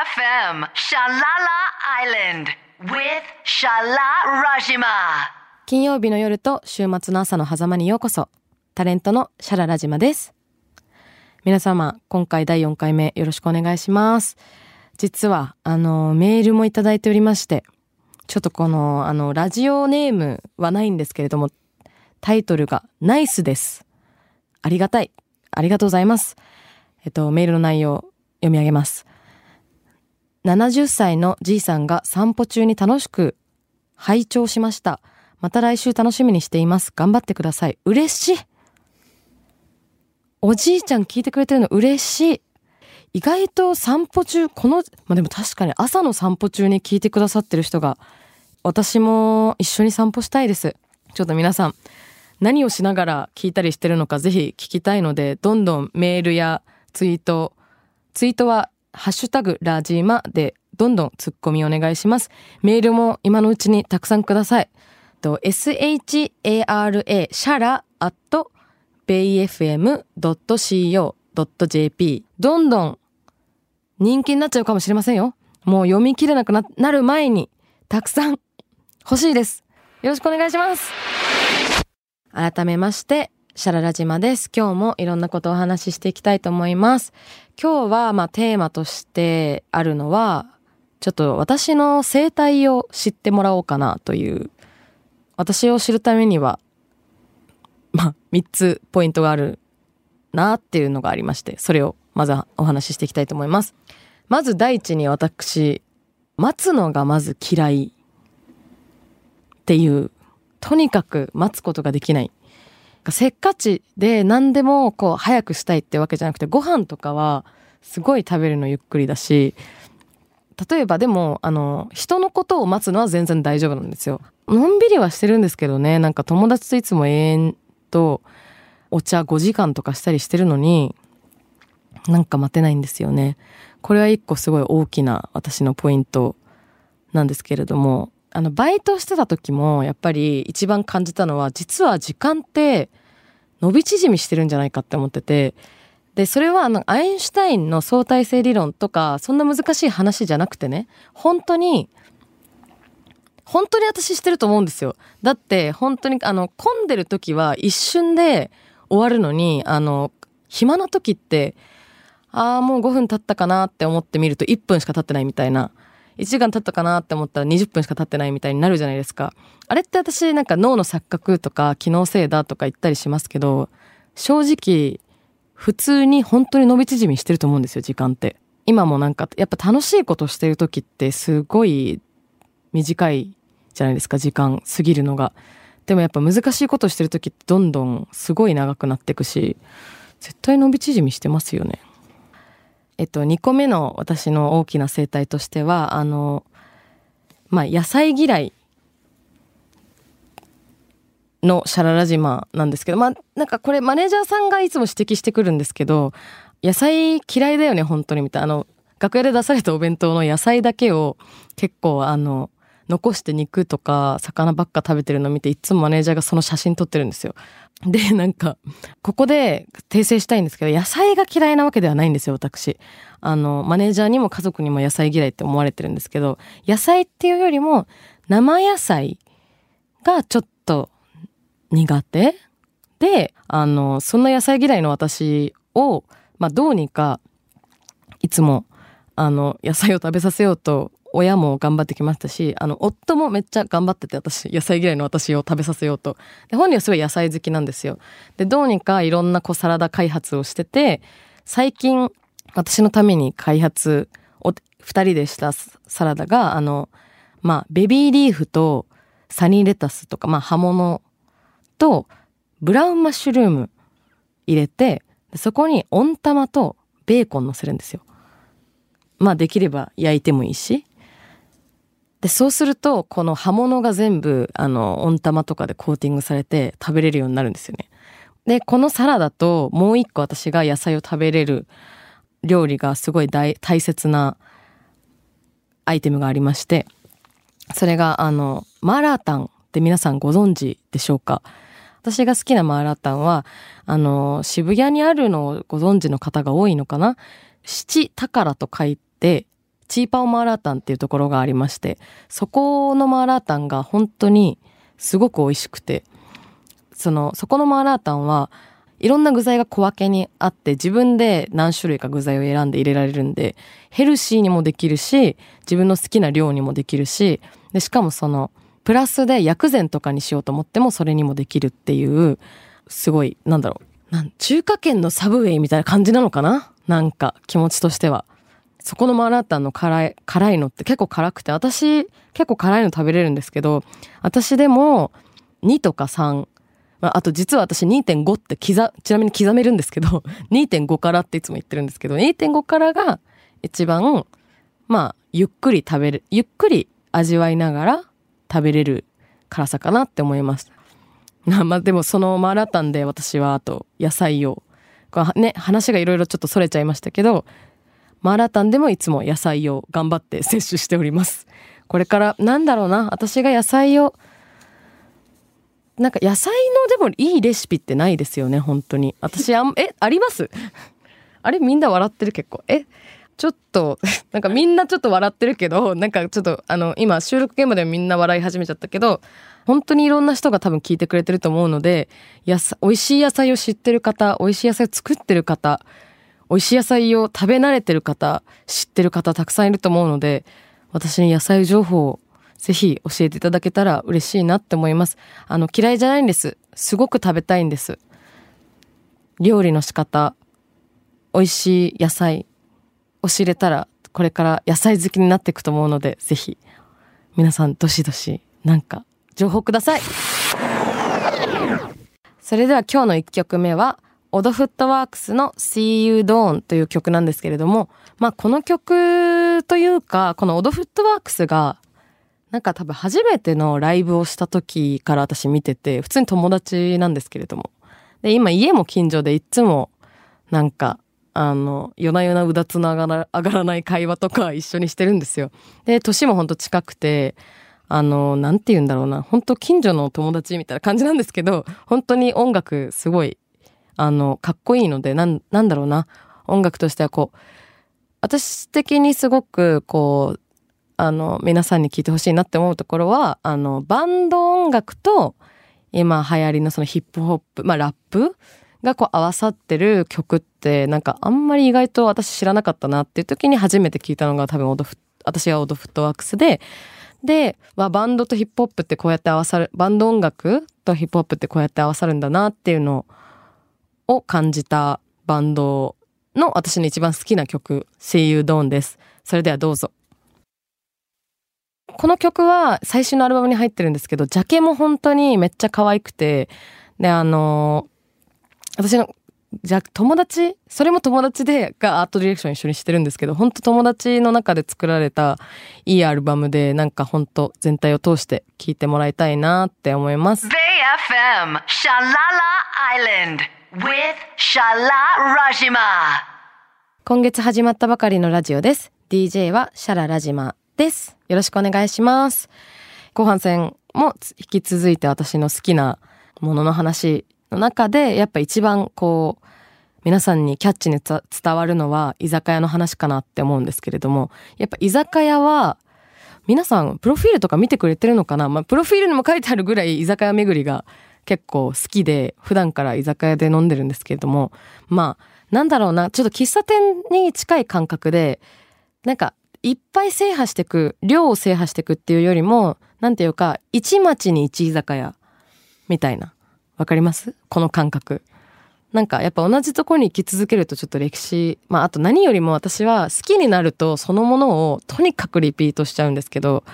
FM Shalala Island with Shala Rajima. 金曜日の夜と週末の朝の狭間にようこそ。タレントのシャララジマです。皆様、今回第4回目よろしくお願いします。実は、あの、メールもいただいておりまして、ちょっとこの、あの、ラジオネームはないんですけれども、タイトルがナイスです。ありがたい。ありがとうございます。えっと、メールの内容読み上げます。70歳のじいさんが散歩中に楽しく拝聴しました。また来週楽しみにしています。頑張ってください。嬉しい。おじいちゃん聞いてくれてるの嬉しい。意外と散歩中、この、まあ、でも確かに朝の散歩中に聞いてくださってる人が、私も一緒に散歩したいです。ちょっと皆さん、何をしながら聞いたりしてるのかぜひ聞きたいので、どんどんメールやツイート、ツイートはハッシュタグラジーマでどんどんツッコミお願いします。メールも今のうちにたくさんください。と shara シャラ at bayfm.co.jp どんどん人気になっちゃうかもしれませんよ。もう読み切れなくななる前にたくさん欲しいです。よろしくお願いします。改めまして、シャララ島です。今日もいろんなことをお話ししていきたいと思います。今日はまあテーマとしてあるのは、ちょっと私の生態を知ってもらおうかなという、私を知るためには、まあ3つポイントがあるなっていうのがありまして、それをまずお話ししていきたいと思います。まず第一に私、待つのがまず嫌いっていう、とにかく待つことができない。せっかちで何でもこう早くしたいってわけじゃなくてご飯とかはすごい食べるのゆっくりだし例えばでもあの人のことを待つのは全然大丈夫なんですよ。のんびりはしてるんですけどねなんか友達といつも永遠とお茶5時間とかしたりしてるのになんか待てないんですよね。これは一個すごい大きな私のポイントなんですけれどもあの、バイトしてた時も、やっぱり一番感じたのは、実は時間って伸び縮みしてるんじゃないかって思ってて、で、それはあの、アインシュタインの相対性理論とか、そんな難しい話じゃなくてね、本当に、本当に私してると思うんですよ。だって、本当に、あの、混んでる時は一瞬で終わるのに、あの、暇な時って、ああ、もう5分経ったかなって思ってみると1分しか経ってないみたいな。1時間経ったかなって思ったら20分しか経ってないみたいになるじゃないですか。あれって私なんか脳の錯覚とか機能性だとか言ったりしますけど、正直普通に本当に伸び縮みしてると思うんですよ、時間って。今もなんかやっぱ楽しいことしてる時ってすごい短いじゃないですか、時間過ぎるのが。でもやっぱ難しいことしてる時ってどんどんすごい長くなっていくし、絶対伸び縮みしてますよね。えっと、2個目の私の大きな生態としては、あの、まあ、野菜嫌いのシャララ島なんですけど、まあ、なんかこれマネージャーさんがいつも指摘してくるんですけど、野菜嫌いだよね、本当にみたいな。あの、楽屋で出されたお弁当の野菜だけを結構あの、残して肉とか魚ばっか食べてるの見ていつもマネージャーがその写真撮ってるんですよ。で、なんか、ここで訂正したいんですけど、野菜が嫌いなわけではないんですよ、私。あの、マネージャーにも家族にも野菜嫌いって思われてるんですけど、野菜っていうよりも、生野菜がちょっと苦手？で、あの、そんな野菜嫌いの私を、まあ、どうにか、いつも、あの、野菜を食べさせようと親も頑張ってきましたし、あの、夫もめっちゃ頑張ってて、私、野菜嫌いの私を食べさせようと。で、本人はすごい野菜好きなんですよ。で、どうにかいろんなこうサラダ開発をしてて、最近、私のために開発を二人でしたサラダが、あの、まあ、ベビーリーフとサニーレタスとか、まあ、葉物とブラウンマッシュルーム入れて、そこに温玉とベーコン乗せるんですよ。まあ、できれば焼いてもいいし。で、そうすると、この葉物が全部、あの、温玉とかでコーティングされて食べれるようになるんですよね。で、このサラダともう一個私が野菜を食べれる料理がすごい大切なアイテムがありまして、それが、あの、マーラータンって皆さんご存知でしょうか？私が好きなマーラータンは、あの、渋谷にあるのをご存知の方が多いのかな？七宝と書いて、チーパオマーラータンっていうところがありまして、そこのマーラータンが本当にすごく美味しくて、その、そこのマーラータンは、いろんな具材が小分けにあって、自分で何種類か具材を選んで入れられるんで、ヘルシーにもできるし、自分の好きな量にもできるし、で、しかもその、プラスで薬膳とかにしようと思ってもそれにもできるっていう、すごい、なんだろう。なん中華圏のサブウェイみたいな感じなのかな？なんか気持ちとしては。そこのマーラータンの辛い、辛いのって結構辛くて、私結構辛いの食べれるんですけど、私でも2とか3、まあ、あと実は私2.5って刻、ちなみに刻めるんですけど、2.5からっていつも言ってるんですけど、2.5からが一番、まあ、ゆっくり食べる、ゆっくり味わいながら食べれる辛さかなって思います。まあでもそのマーラータンで私はあと野菜を、ね、話がいろいろちょっとそれちゃいましたけど、マーラタンでもいつも野菜を頑張って摂取しております。これから、なんだろうな、私が野菜を、なんか野菜のでもいいレシピってないですよね、本当に。私あん、え、あります？あれみんな笑ってる結構。えちょっと、なんかみんなちょっと笑ってるけど、なんかちょっとあの、今収録現場でもみんな笑い始めちゃったけど、本当にいろんな人が多分聞いてくれてると思うので、やさ、美味しい野菜を知ってる方、美味しい野菜を作ってる方、美味しい野菜を食べ慣れてる方、知ってる方たくさんいると思うので、私に野菜情報をぜひ教えていただけたら嬉しいなって思います。あの、嫌いじゃないんです。すごく食べたいんです。料理の仕方、美味しい野菜を知れたら、これから野菜好きになっていくと思うので、ぜひ、皆さんどしどし、なんか、情報ください。それでは今日の1曲目は、オドフットワークスの See You Dawn という曲なんですけれども、まあこの曲というか、このオドフットワークスが、なんか多分初めてのライブをした時から私見てて、普通に友達なんですけれども。で、今家も近所でいつも、なんか、あの、夜な夜なうだつの上がら上がらない会話とか一緒にしてるんですよ。で、年もほんと近くて、あの、なんて言うんだろうな、本当近所の友達みたいな感じなんですけど、本当に音楽すごい、あの、かっこいいので、なん、なんだろうな、音楽としてはこう、私的にすごく、こう、あの、皆さんに聞いてほしいなって思うところは、あの、バンド音楽と、今流行りのそのヒップホップ、まあラップがこう合わさってる曲って、なんかあんまり意外と私知らなかったなっていう時に初めて聞いたのが多分オドフ私はオドフットワークスで、で、まあ、バンドとヒップホップってこうやって合わさる、バンド音楽とヒップホップってこうやって合わさるんだなっていうのをを感じたバンドの私の一番好きな曲、See You Dawn です。それではどうぞ。この曲は最新のアルバムに入ってるんですけど、ジャケも本当にめっちゃ可愛くて、で、あの私の、じゃ、友達それも友達で、がアートディレクション一緒にしてるんですけど、本当友達の中で作られたいいアルバムで、なんか本当全体を通して聴いてもらいたいなって思います。BFM Shalala Island with Shala Rajima. 今月始まったばかりのラジオです。DJ はシャララジマです。よろしくお願いします。後半戦も引き続いて私の好きなものの話の中で、やっぱ一番こう、皆さんにキャッチに伝わるのは居酒屋の話かなって思うんですけれども、やっぱ居酒屋は、皆さん、プロフィールとか見てくれてるのかな？まあ、プロフィールにも書いてあるぐらい居酒屋巡りが結構好きで、普段から居酒屋で飲んでるんですけれども、まあ、なんだろうな、ちょっと喫茶店に近い感覚で、なんか、いっぱい制覇してく、量を制覇してくっていうよりも、なんていうか、一町に一居酒屋、みたいな。わかります？この感覚。なんかやっぱ同じとこに生き続けるとちょっと歴史、まああと何よりも私は好きになるとそのものをとにかくリピートしちゃうんですけど、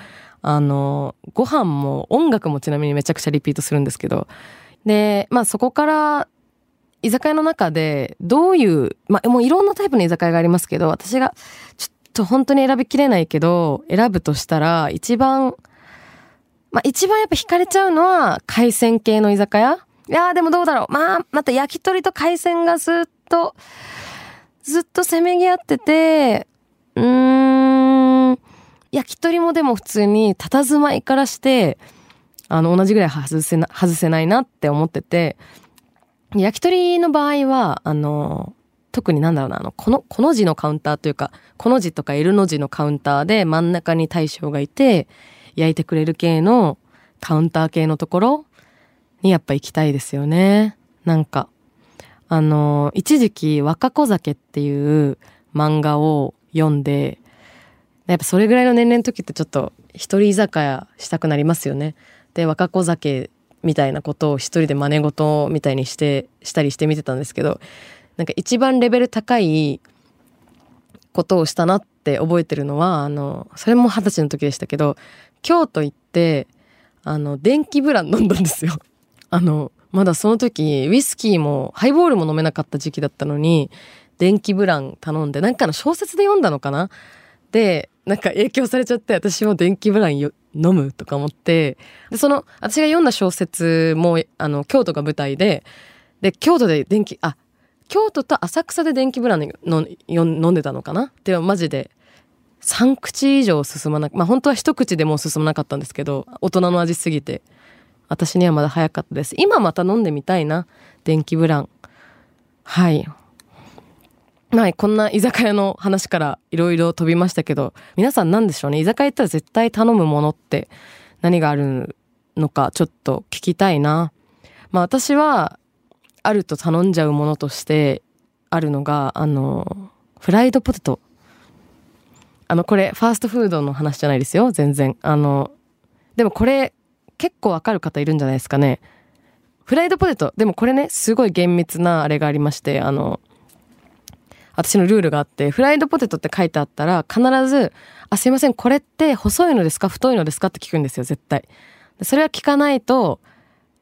あの、ご飯も音楽もちなみにめちゃくちゃリピートするんですけど、で、まあそこから居酒屋の中でどういう、まあもういろんなタイプの居酒屋がありますけど、私がちょっと本当に選びきれないけど、選ぶとしたら一番、まあ一番やっぱ惹かれちゃうのは海鮮系の居酒屋？いやーでもどうだろう。まあ、また焼き鳥と海鮮がずっと、ずっとせめぎ合ってて、うーん、焼き鳥もでも普通に佇まいからして、あの、同じぐらい外せな、外せないなって思ってて、焼き鳥の場合は、あの、特になんだろうな、あの、この、この字のカウンターというか、この字とか L の字のカウンターで真ん中に大将がいて、焼いてくれる系のカウンター系のところにやっぱ行きたいですよね。なんか、あの、一時期若子酒っていう漫画を読んで、やっぱそれぐらいの年齢の時ってちょっと一人居酒屋したくなりますよね。で、若子酒みたいなことを一人で真似事みたいにしてしたりして見てたんですけどなんか一番レベル高いことをしたなって覚えてるのはあのそれも二十歳の時でしたけど京都行ってあの電気ブラン飲んだんですよ。あのまだその時ウイスキーもハイボールも飲めなかった時期だったのに電気ブラン頼んでなんかの小説で読んだのかなでなんか影響されちゃって私も電気ブラン飲むとか思ってでその私が読んだ小説もあの京都が舞台でで京都で電気あ京都と浅草で電気ブランの飲んでたのかな？でマジで3口以上進まなくまあ本当は一口でもう進まなかったんですけど大人の味すぎて私にはまだ早かったです。今また飲んでみたいな電気ブラン。はい。はい、こんな居酒屋の話からいろいろ飛びましたけど、皆さん何でしょうね？居酒屋行ったら絶対頼むものって何があるのかちょっと聞きたいな。まあ私は、あると頼んじゃうものとしてあるのが、あの、フライドポテト。あの、これ、ファーストフードの話じゃないですよ？全然。あの、でもこれ、結構わかる方いるんじゃないですかね。フライドポテト。でもこれね、すごい厳密なあれがありまして、あの、私のルールがあって、フライドポテトって書いてあったら、必ず、あ、すいません、これって細いのですか？太いのですか？って聞くんですよ、絶対。それは聞かないと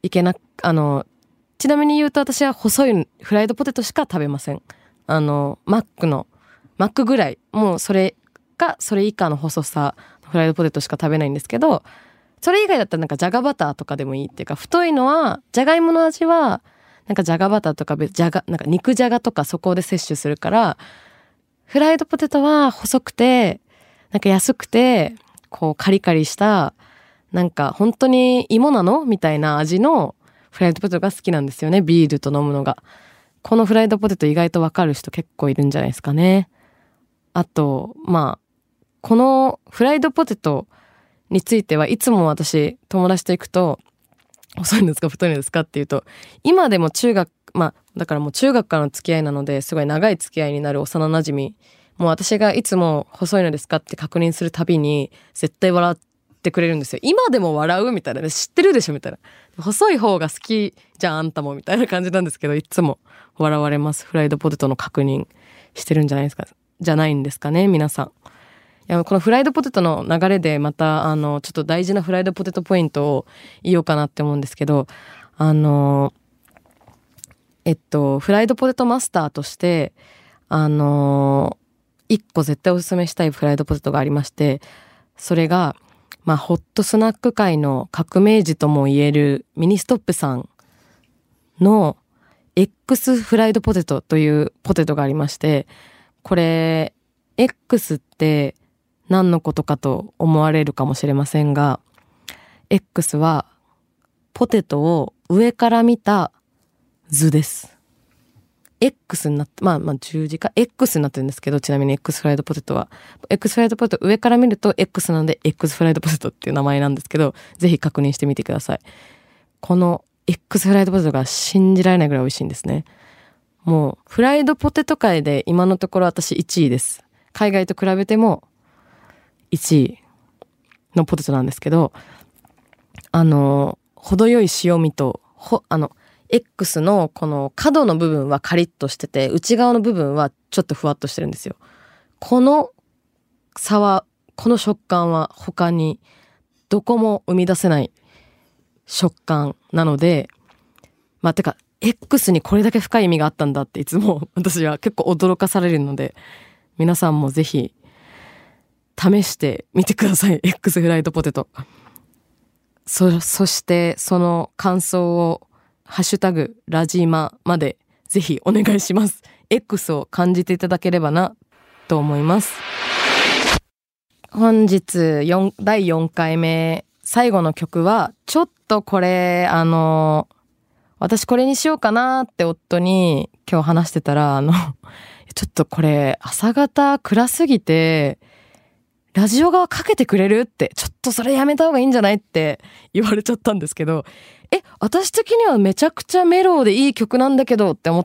いけな、あの、ちなみに言うと私は細いフライドポテトしか食べません。あの、マックの、マックぐらい、もうそれか、それ以下の細さ、フライドポテトしか食べないんですけど、それ以外だったらなんかじゃがバターとかでもいいっていうか、太いのは、じゃがいもの味は、なんかじゃがバターとかじゃがなんか肉じゃがとかそこで摂取するからフライドポテトは細くてなんか安くてこうカリカリしたなんか本当に芋なの？みたいな味のフライドポテトが好きなんですよね。ビールと飲むのが。このフライドポテト意外とわかる人結構いるんじゃないですかね。あとまあこのフライドポテトについてはいつも私友達と行くと遅いんですか？太いんですか？っていうと、今でも中学、まあ、だからもう中学からの付き合いなので、すごい長い付き合いになる幼馴染み。もう私がいつも細いのですかって確認するたびに、絶対笑ってくれるんですよ。今でも笑うみたいな、知ってるでしょ？みたいな。細い方が好きじゃん、あんたもみたいな感じなんですけど、いつも笑われます。フライドポテトの確認してるんじゃないですか？じゃないんですかね、皆さん。いや、このフライドポテトの流れでまた、あの、ちょっと大事なフライドポテトポイントを言おうかなって思うんですけど、あの、えっと、フライドポテトマスターとして、あの、一個絶対おすすめしたいフライドポテトがありまして、それが、まあ、ホットスナック界の革命児とも言えるミニストップさんの X フライドポテトというポテトがありまして、これ、X って何のことかと思われるかもしれませんが、X はポテトを上から見た図です。X になって、まあまあ十字架、X になってるんですけど、ちなみに X フライドポテトは。X フライドポテト上から見ると X なので X フライドポテトっていう名前なんですけど、ぜひ確認してみてください。この X フライドポテトが信じられないぐらい美味しいんですね。もう、フライドポテト界で今のところ私1位です。海外と比べても1位のポテトなんですけど、あの、程よい塩味と、ほ、あの、X のこの角の部分はカリッとしてて、内側の部分はちょっとふわっとしてるんですよ。この差は、この食感は他にどこも生み出せない食感なので、まあ、てか、X にこれだけ深い意味があったんだっていつも 私は結構驚かされるので、皆さんもぜひ試してみてください。X フライドポテト。そ、そしてその感想をハッシュタグラジマまでぜひお願いします。X を感じていただければなと思います。本日4第4回目最後の曲はちょっとこれあの私これにしようかなって夫に今日話してたら、あの、ちょっとこれ朝方暗すぎて、ラジオ側かけてくれるって、ちょっとそれやめた方がいいんじゃないって言われちゃったんですけど、え、私的にはめちゃくちゃメローでいい曲なんだけどって思っ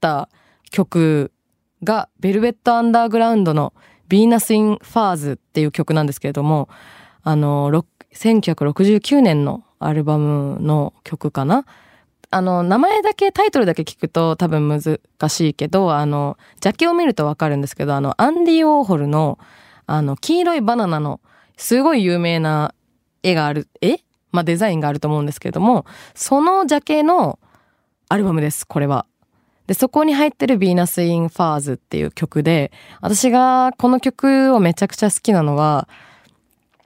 た曲が、ベルベットアンダーグラウンドのヴィーナス・イン・ファーズっていう曲なんですけれども、あの、1969年のアルバムの曲かな？あの、名前だけ、タイトルだけ聞くと多分難しいけど、あの、ジャケを見るとわかるんですけど、あの、アンディ・ウォーホルの、あの、黄色いバナナの、すごい有名な絵がある、絵まあ、デザインがあると思うんですけれども、そのジャケのアルバムです、これは。で、そこに入ってるヴィーナス・イン・ファーズっていう曲で、私がこの曲をめちゃくちゃ好きなのは、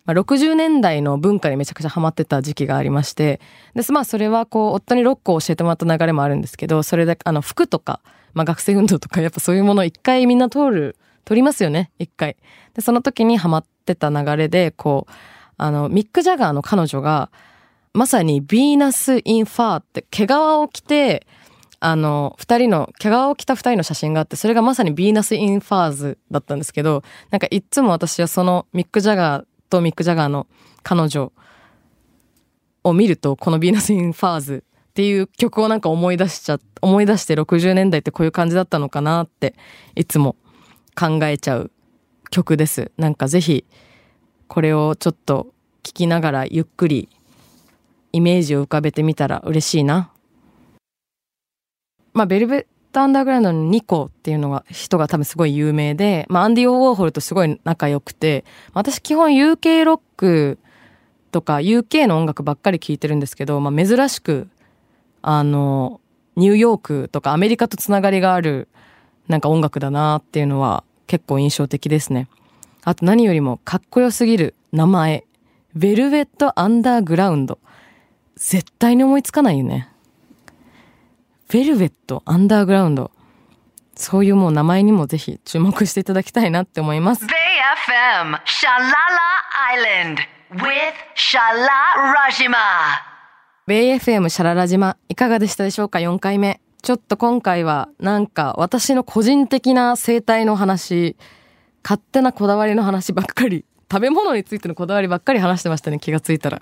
まあ、60年代の文化にめちゃくちゃハマってた時期がありまして、で、まあそれはこう、夫にロックを教えてもらった流れもあるんですけど、それであの服とか、まあ学生運動とかやっぱそういうものを一回みんな通る、通りますよね、一回。で、その時にハマってた流れで、こう、あの、ミック・ジャガーの彼女が、まさに Venus in Fur って毛皮を着て、あの、二人の、毛皮を着た二人の写真があって、それがまさに Venus in Furs だったんですけど、なんかいつも私はそのミック・ジャガーとミック・ジャガーの彼女を見ると、この Venus in Furs っていう曲をなんか思い出しちゃ、思い出して60年代ってこういう感じだったのかなっていつも考えちゃう曲です。なんかぜひこれをちょっと聞きながらゆっくりイメージを浮かべてみたら嬉しいな。まあ、ベルベットアンダーグラウンドのニコっていうのが人が多分すごい有名で、まあ、アンディ・オー・ウォーホルとすごい仲良くて、私基本 UK ロックとか UK の音楽ばっかり聴いてるんですけど、まあ、珍しく、あの、ニューヨークとかアメリカとつながりがあるなんか音楽だなっていうのは結構印象的ですね。あと何よりもかっこよすぎる名前。ベルベットアンダーグラウンド。絶対に思いつかないよね。ベルベットアンダーグラウンド。そういうもう名前にもぜひ注目していただきたいなって思います。BayFM Shalala Island with Shala Rajima ベイ FM シャララ島いかがでしたでしょうか ?4 回目。ちょっと今回はなんか私の個人的な生態の話、勝手なこだわりの話ばっかり、食べ物についてのこだわりばっかり話してましたね、気がついたら。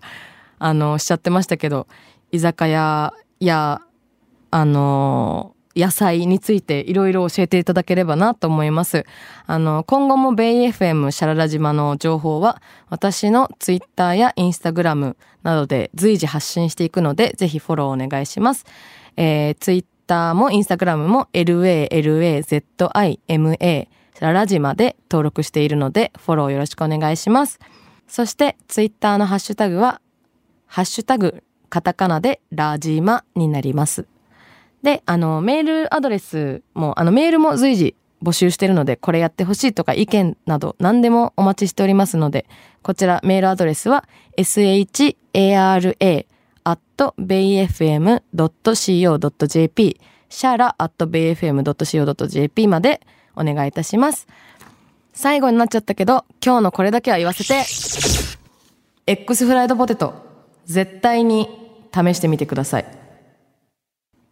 あの、しちゃってましたけど、居酒屋や、あの、野菜についていろいろ教えていただければなと思います。あの、今後もベイ FM シャララ島の情報は私のツイッターやインスタグラムなどで随時発信していくので、ぜひフォローお願いします。えー、ツイッターもインスタグラムも LALAZIMA シャララ島で登録しているので、フォローよろしくお願いします。そしてツイッターのハッシュタグは、ハッシュタグカタカナでラジマになります。で、あの、メールアドレスも、あの、メールも随時募集してるので、これやってほしいとか意見など何でもお待ちしておりますので、こちらメールアドレスは shara at bayfm.co.jp シャラ at bayfm.co.jp までお願いいたします。最後になっちゃったけど、今日のこれだけは言わせて、X フライドポテト、絶対に試してみてください。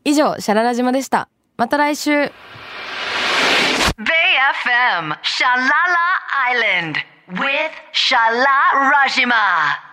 以上、シャララ島でした。また来週 BayFM Shalala Island with Shala Rajima